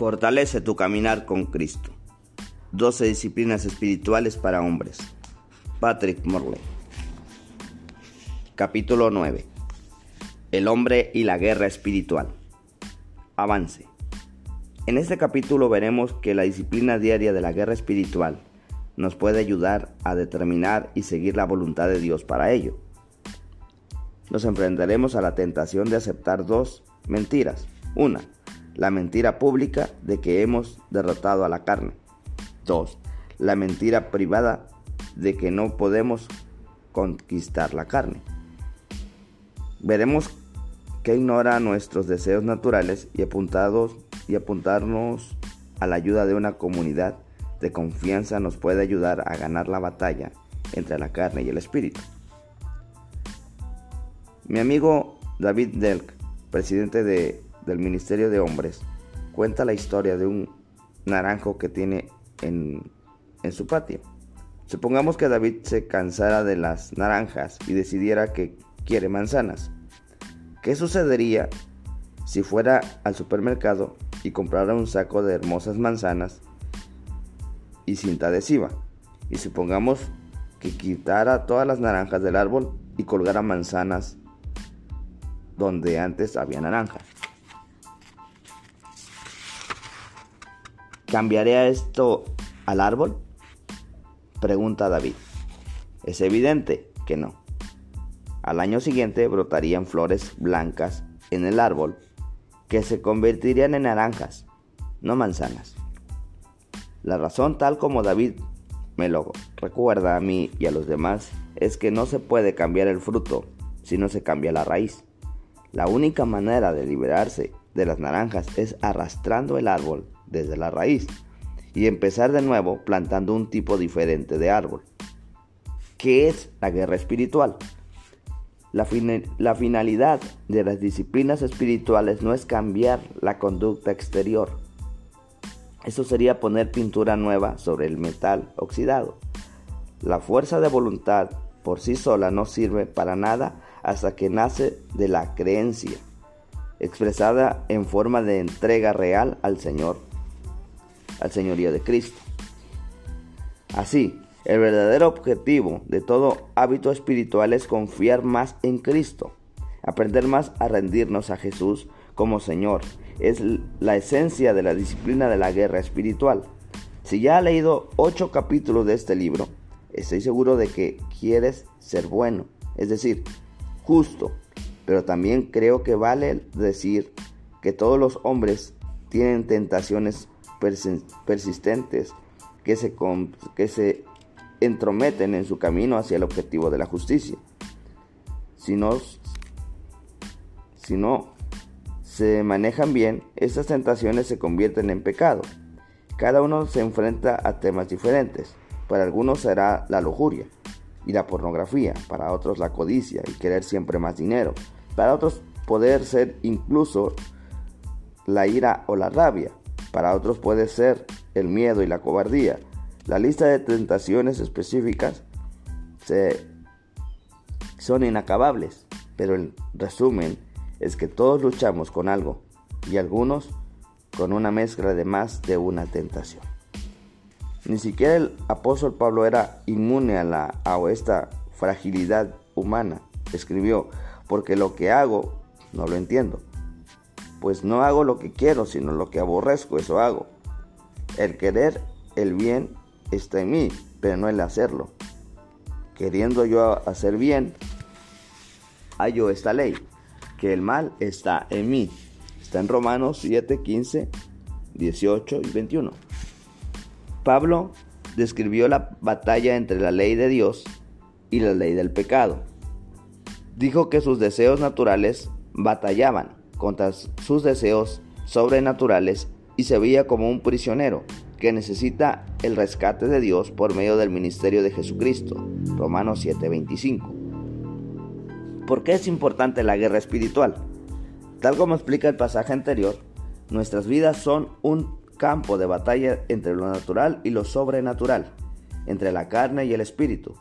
Fortalece tu caminar con Cristo. 12 disciplinas espirituales para hombres. Patrick Morley. Capítulo 9. El hombre y la guerra espiritual. Avance. En este capítulo veremos que la disciplina diaria de la guerra espiritual nos puede ayudar a determinar y seguir la voluntad de Dios para ello. Nos enfrentaremos a la tentación de aceptar dos mentiras. Una, la mentira pública de que hemos derrotado a la carne. 2. La mentira privada de que no podemos conquistar la carne. Veremos que ignora nuestros deseos naturales y, apuntados, y apuntarnos a la ayuda de una comunidad de confianza nos puede ayudar a ganar la batalla entre la carne y el espíritu. Mi amigo David Delk, presidente de del Ministerio de Hombres cuenta la historia de un naranjo que tiene en, en su patio. Supongamos que David se cansara de las naranjas y decidiera que quiere manzanas. ¿Qué sucedería si fuera al supermercado y comprara un saco de hermosas manzanas y cinta adhesiva? Y supongamos que quitara todas las naranjas del árbol y colgara manzanas donde antes había naranjas. ¿Cambiaré esto al árbol? Pregunta David. Es evidente que no. Al año siguiente brotarían flores blancas en el árbol que se convertirían en naranjas, no manzanas. La razón tal como David me lo recuerda a mí y a los demás es que no se puede cambiar el fruto si no se cambia la raíz. La única manera de liberarse de las naranjas es arrastrando el árbol desde la raíz y empezar de nuevo plantando un tipo diferente de árbol. ¿Qué es la guerra espiritual? La, la, finalidad de las disciplinas espirituales no es cambiar la conducta exterior. Eso sería poner pintura nueva sobre el metal oxidado. La fuerza de voluntad por sí sola no sirve para nada hasta que nace de la creencia, expresada en forma de entrega real al Señor al señorío de Cristo. Así, el verdadero objetivo de todo hábito espiritual es confiar más en Cristo, aprender más a rendirnos a Jesús como Señor. Es la esencia de la disciplina de la guerra espiritual. Si ya has leído ocho capítulos de este libro, estoy seguro de que quieres ser bueno, es decir, justo, pero también creo que vale decir que todos los hombres tienen tentaciones persistentes que se, que se entrometen en su camino hacia el objetivo de la justicia. Si no, si no se manejan bien, estas tentaciones se convierten en pecado. Cada uno se enfrenta a temas diferentes. Para algunos será la lujuria y la pornografía, para otros la codicia y querer siempre más dinero, para otros poder ser incluso la ira o la rabia, para otros puede ser el miedo y la cobardía. La lista de tentaciones específicas son inacabables, pero el resumen es que todos luchamos con algo y algunos con una mezcla de más de una tentación. Ni siquiera el apóstol Pablo era inmune a, la, a esta fragilidad humana. Escribió, porque lo que hago no lo entiendo pues no hago lo que quiero, sino lo que aborrezco, eso hago. El querer el bien está en mí, pero no el hacerlo. Queriendo yo hacer bien, hallo esta ley, que el mal está en mí. Está en Romanos 7, 15, 18 y 21. Pablo describió la batalla entre la ley de Dios y la ley del pecado. Dijo que sus deseos naturales batallaban contra sus deseos sobrenaturales y se veía como un prisionero que necesita el rescate de Dios por medio del ministerio de Jesucristo. Romanos 7:25. ¿Por qué es importante la guerra espiritual? Tal como explica el pasaje anterior, nuestras vidas son un campo de batalla entre lo natural y lo sobrenatural, entre la carne y el espíritu.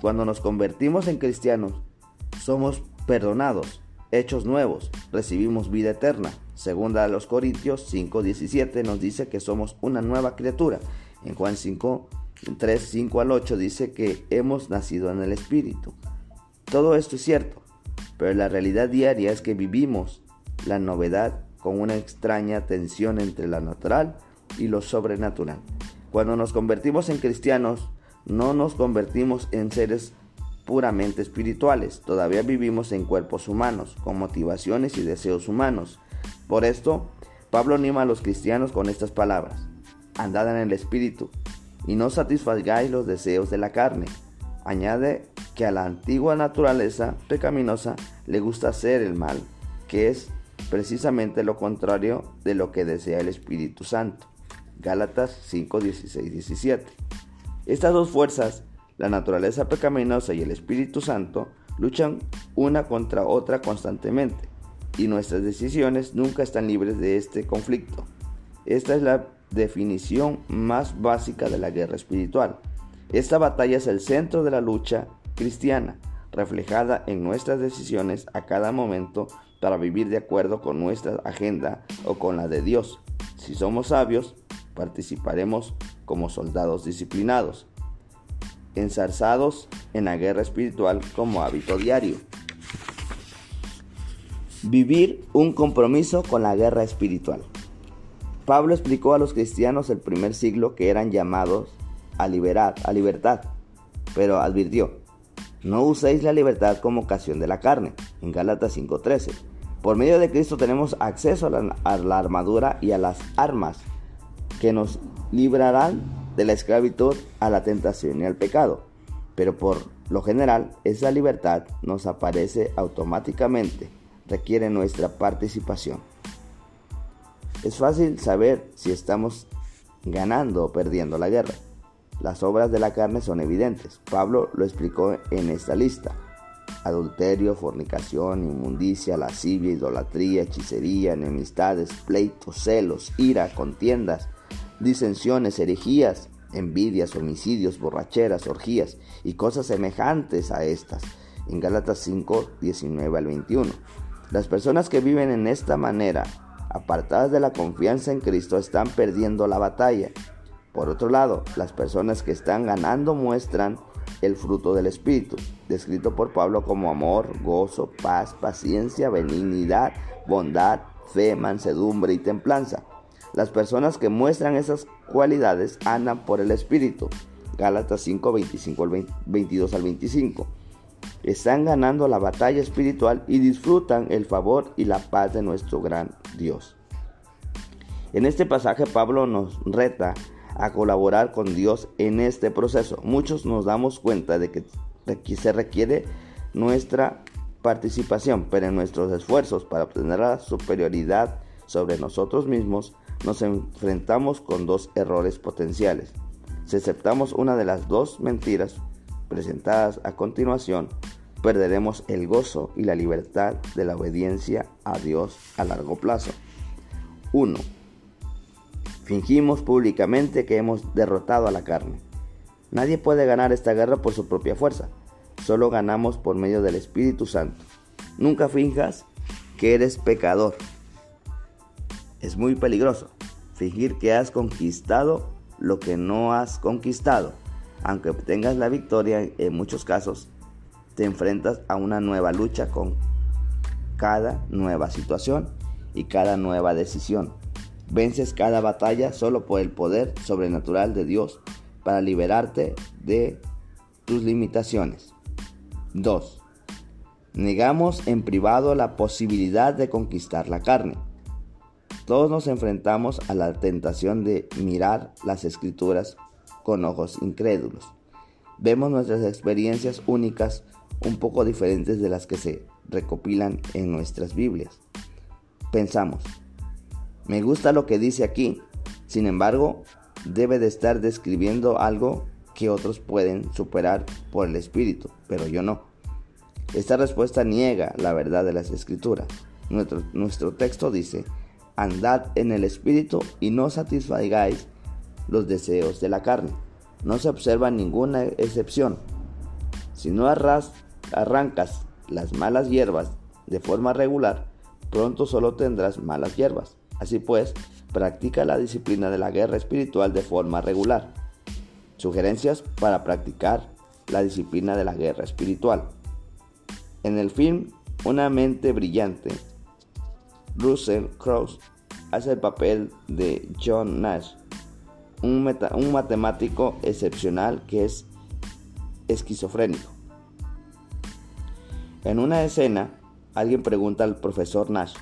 Cuando nos convertimos en cristianos, somos perdonados, hechos nuevos, recibimos vida eterna Segunda a los Corintios 5:17 nos dice que somos una nueva criatura. En Juan 5, 3, 5 al 8 dice que hemos nacido en el Espíritu. Todo esto es cierto, pero la realidad diaria es que vivimos la novedad con una extraña tensión entre lo natural y lo sobrenatural. Cuando nos convertimos en cristianos, no nos convertimos en seres puramente espirituales, todavía vivimos en cuerpos humanos, con motivaciones y deseos humanos. Por esto, Pablo anima a los cristianos con estas palabras, andad en el espíritu y no satisfagáis los deseos de la carne. Añade que a la antigua naturaleza pecaminosa le gusta hacer el mal, que es precisamente lo contrario de lo que desea el Espíritu Santo. Gálatas 5, 16, 17. Estas dos fuerzas, la naturaleza pecaminosa y el Espíritu Santo, luchan una contra otra constantemente y nuestras decisiones nunca están libres de este conflicto. Esta es la definición más básica de la guerra espiritual. Esta batalla es el centro de la lucha cristiana, reflejada en nuestras decisiones a cada momento para vivir de acuerdo con nuestra agenda o con la de Dios. Si somos sabios, participaremos como soldados disciplinados, ensarzados en la guerra espiritual como hábito diario. Vivir un compromiso con la guerra espiritual. Pablo explicó a los cristianos del primer siglo que eran llamados a liberar, a libertad, pero advirtió, no uséis la libertad como ocasión de la carne, en Gálatas 5:13. Por medio de Cristo tenemos acceso a la, a la armadura y a las armas que nos librarán de la esclavitud a la tentación y al pecado. Pero por lo general, esa libertad nos aparece automáticamente, requiere nuestra participación. Es fácil saber si estamos ganando o perdiendo la guerra. Las obras de la carne son evidentes. Pablo lo explicó en esta lista. Adulterio, fornicación, inmundicia, lascivia, idolatría, hechicería, enemistades, pleitos, celos, ira, contiendas, disensiones, herejías, envidias, homicidios, borracheras, orgías y cosas semejantes a estas. En Gálatas 5, 19 al 21. Las personas que viven en esta manera, apartadas de la confianza en Cristo, están perdiendo la batalla. Por otro lado, las personas que están ganando muestran el fruto del Espíritu, descrito por Pablo como amor, gozo, paz, paciencia, benignidad, bondad, fe, mansedumbre y templanza. Las personas que muestran esas cualidades andan por el Espíritu. Gálatas 5, 25 al 22 al 25. Están ganando la batalla espiritual y disfrutan el favor y la paz de nuestro gran Dios. En este pasaje Pablo nos reta a colaborar con Dios en este proceso. Muchos nos damos cuenta de que se requiere nuestra participación, pero en nuestros esfuerzos para obtener la superioridad sobre nosotros mismos, nos enfrentamos con dos errores potenciales. Si aceptamos una de las dos mentiras presentadas a continuación, perderemos el gozo y la libertad de la obediencia a Dios a largo plazo. 1. Fingimos públicamente que hemos derrotado a la carne. Nadie puede ganar esta guerra por su propia fuerza, solo ganamos por medio del Espíritu Santo. Nunca finjas que eres pecador es muy peligroso. Fingir que has conquistado lo que no has conquistado. Aunque obtengas la victoria, en muchos casos te enfrentas a una nueva lucha con cada nueva situación y cada nueva decisión. Vences cada batalla solo por el poder sobrenatural de Dios para liberarte de tus limitaciones. 2. Negamos en privado la posibilidad de conquistar la carne. Todos nos enfrentamos a la tentación de mirar las escrituras con ojos incrédulos. Vemos nuestras experiencias únicas un poco diferentes de las que se recopilan en nuestras Biblias. Pensamos, me gusta lo que dice aquí, sin embargo, debe de estar describiendo algo que otros pueden superar por el Espíritu, pero yo no. Esta respuesta niega la verdad de las escrituras. Nuestro, texto dice, andad en el Espíritu y no satisfagáis los deseos de la carne. No se observa ninguna excepción. Si no arrancas las malas hierbas de forma regular, pronto solo tendrás malas hierbas. Así pues, practica la disciplina de la guerra espiritual de forma regular. Sugerencias para practicar la disciplina de la guerra espiritual. En el film Una mente brillante, Russell Crowe hace el papel de John Nash, un, matemático excepcional que es esquizofrénico. En una escena, alguien pregunta al profesor Nash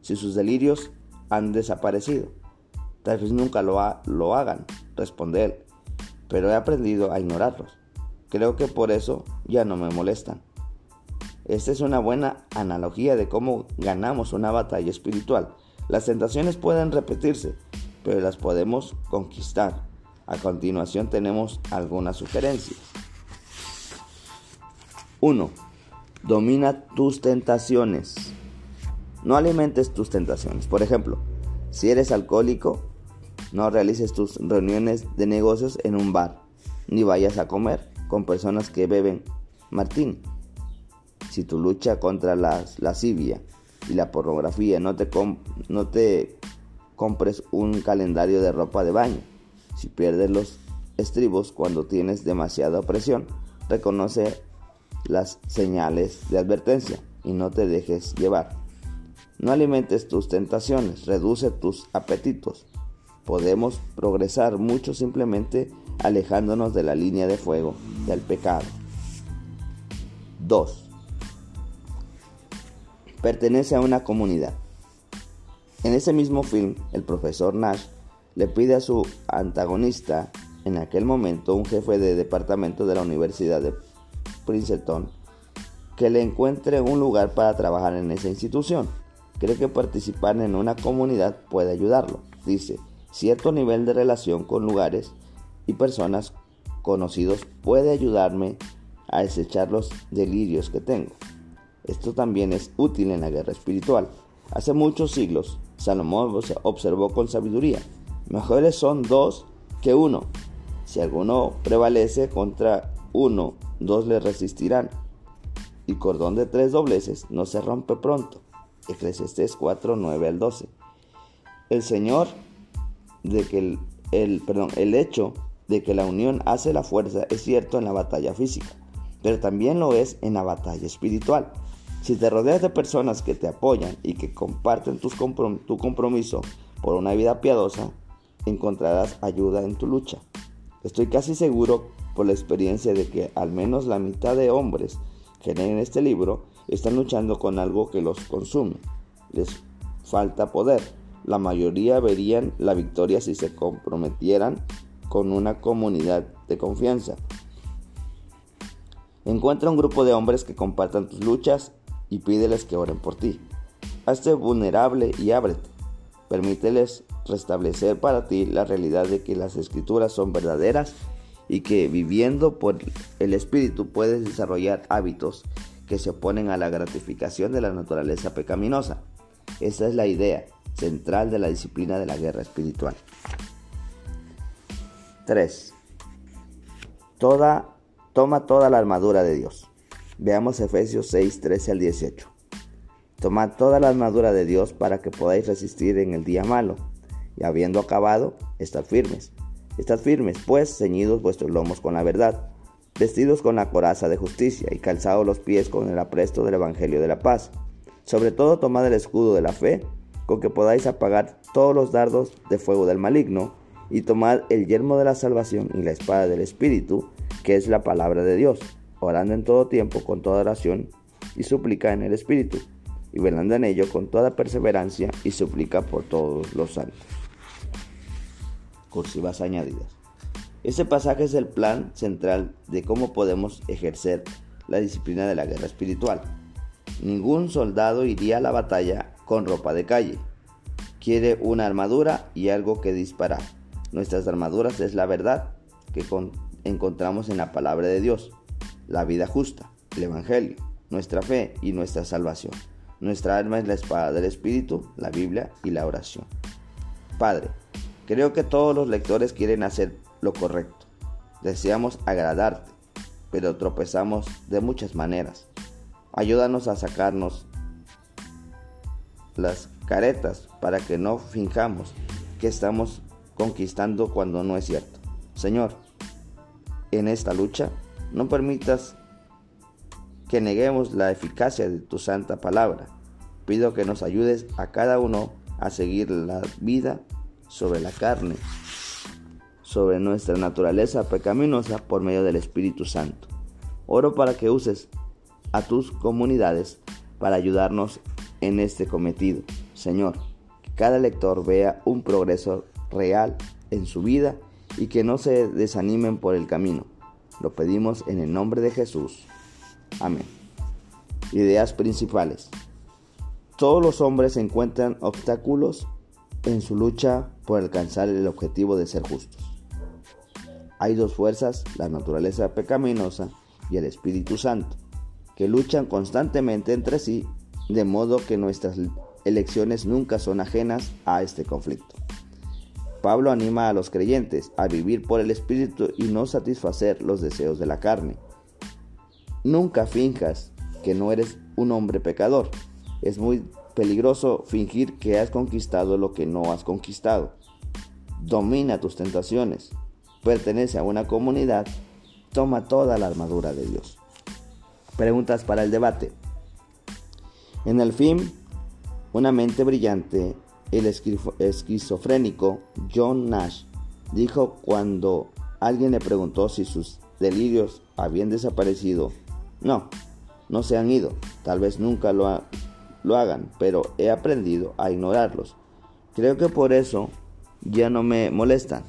si sus delirios han desaparecido. Tal vez nunca lo hagan, responde él, pero he aprendido a ignorarlos. Creo que por eso ya no me molestan. Esta es una buena analogía de cómo ganamos una batalla espiritual. Las tentaciones pueden repetirse, pero las podemos conquistar. A continuación tenemos algunas sugerencias. 1. Domina tus tentaciones. No alimentes tus tentaciones. Por ejemplo, si eres alcohólico, no realices tus reuniones de negocios en un bar, ni vayas a comer con personas que beben martini. Si tu lucha contra la lascivia y la pornografía no te, no te compres un calendario de ropa de baño. Si pierdes los estribos cuando tienes demasiada presión, reconoce las señales de advertencia y no te dejes llevar. No alimentes tus tentaciones, reduce tus apetitos. Podemos progresar mucho simplemente alejándonos de la línea de fuego del pecado. 2. Pertenece a una comunidad. En ese mismo film, el profesor Nash le pide a su antagonista, en aquel momento un jefe de departamento de la Universidad de Princeton, que le encuentre un lugar para trabajar en esa institución. Cree que participar en una comunidad puede ayudarlo. Dice, cierto nivel de relación con lugares y personas conocidos puede ayudarme a desechar los delirios que tengo. Esto también es útil en la guerra espiritual. Hace muchos siglos, Salomón observó con sabiduría, mejores son dos que uno. Si alguno prevalece contra uno, dos le resistirán. Y cordón de tres dobleces no se rompe pronto. Eclesiastés 4, 9 al 12. El Señor de que el, el, perdón, el hecho de que la unión hace la fuerza es cierto en la batalla física, pero también lo es en la batalla espiritual. Si te rodeas de personas que te apoyan y que comparten tu compromiso por una vida piadosa, encontrarás ayuda en tu lucha. Estoy casi seguro por la experiencia de que al menos la mitad de hombres que leen este libro están luchando con algo que los consume. Les falta poder. La mayoría verían la victoria si se comprometieran con una comunidad de confianza. Encuentra un grupo de hombres que compartan tus luchas y pídeles que oren por ti. Hazte vulnerable y ábrete. Permíteles restablecer para ti la realidad de que las escrituras son verdaderas y que viviendo por el Espíritu puedes desarrollar hábitos que se oponen a la gratificación de la naturaleza pecaminosa. Esa es la idea central de la disciplina de la guerra espiritual. 3. Toda, toma toda la armadura de Dios. Veamos Efesios 6, 13 al 18. Tomad toda la armadura de Dios para que podáis resistir en el día malo, y habiendo acabado, estad firmes. Estad firmes, pues, ceñidos vuestros lomos con la verdad, vestidos con la coraza de justicia y calzados los pies con el apresto del Evangelio de la paz. Sobre todo tomad el escudo de la fe, con que podáis apagar todos los dardos de fuego del maligno, y tomad el yermo de la salvación y la espada del Espíritu, que es la palabra de Dios, orando en todo tiempo con toda oración y súplica en el Espíritu, y velando en ello con toda perseverancia y súplica por todos los santos. Cursivas añadidas. Este pasaje es el plan central de cómo podemos ejercer la disciplina de la guerra espiritual. Ningún soldado iría a la batalla con ropa de calle. Quiere una armadura y algo que disparar. Nuestras armaduras es la verdad que encontramos en la palabra de Dios, la vida justa, el Evangelio, nuestra fe y nuestra salvación. Nuestra arma es la espada del Espíritu, la Biblia y la oración. Padre, creo que todos los lectores quieren hacer lo correcto. Deseamos agradarte, pero tropezamos de muchas maneras. Ayúdanos a sacarnos las caretas para que no finjamos que estamos conquistando cuando no es cierto. Señor, en esta lucha, no permitas que neguemos la eficacia de tu santa palabra. Pido que nos ayudes a cada uno a seguir la vida sobre la carne, sobre nuestra naturaleza pecaminosa por medio del Espíritu Santo. Oro para que uses a tus comunidades para ayudarnos en este cometido. Señor, que cada lector vea un progreso real en su vida y que no se desanimen por el camino. Lo pedimos en el nombre de Jesús. Amén. Ideas principales. Todos los hombres encuentran obstáculos en su lucha por alcanzar el objetivo de ser justos. Hay dos fuerzas, la naturaleza pecaminosa y el Espíritu Santo, que luchan constantemente entre sí, de modo que nuestras elecciones nunca son ajenas a este conflicto. Pablo anima a los creyentes a vivir por el Espíritu y no satisfacer los deseos de la carne. Nunca finjas que no eres un hombre pecador. Es muy peligroso fingir que has conquistado lo que no has conquistado. Domina tus tentaciones. Pertenece a una comunidad. Toma toda la armadura de Dios. Preguntas para el debate. En el film, una mente brillante el esquizofrénico John Nash dijo cuando alguien le preguntó si sus delirios habían desaparecido, no, no se han ido, tal vez nunca lo, hagan, pero he aprendido a ignorarlos. Creo que por eso ya no me molestan.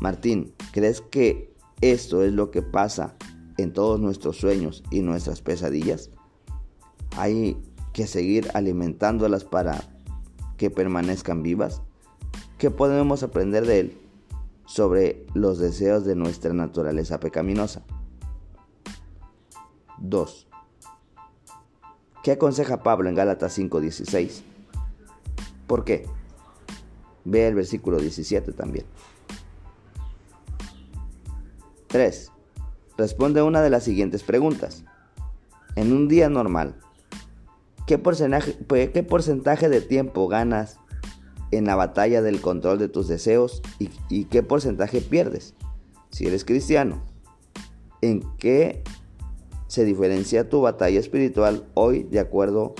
Martín, ¿crees que esto es lo que pasa en todos nuestros sueños y nuestras pesadillas? Hay que seguir alimentándolas para que permanezcan vivas? ¿Qué podemos aprender de él sobre los deseos de nuestra naturaleza pecaminosa? 2. ¿Qué aconseja Pablo en Gálatas 5:16? ¿Por qué? Ve el versículo 17 también. 3. Responde una de las siguientes preguntas. En un día normal, ¿Qué porcentaje, pues, ¿Qué porcentaje de tiempo ganas en la batalla del control de tus deseos y, qué porcentaje pierdes? Si eres cristiano, ¿en qué se diferencia tu batalla espiritual hoy de acuerdo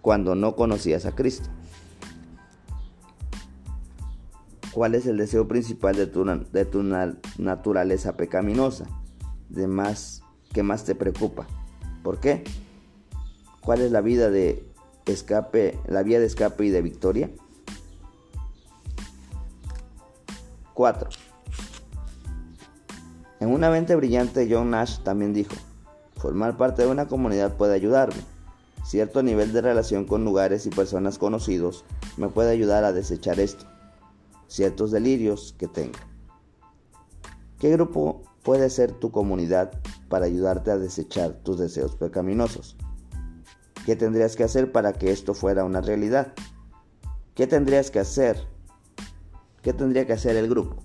cuando no conocías a Cristo? ¿Cuál es el deseo principal de tu, de tu naturaleza pecaminosa? De más, ¿Qué más te preocupa? ¿Por qué? ¿Cuál es la vida de escape, la vía de escape y de victoria? 4. En una mente brillante, John Nash también dijo, formar parte de una comunidad puede ayudarme. Cierto nivel de relación con lugares y personas conocidos me puede ayudar a desechar esto, ciertos delirios que tengo. ¿Qué grupo puede ser tu comunidad para ayudarte a desechar tus deseos pecaminosos? ¿Qué tendrías que hacer para que esto fuera una realidad? ¿Qué tendrías que hacer? ¿Qué tendría que hacer el grupo?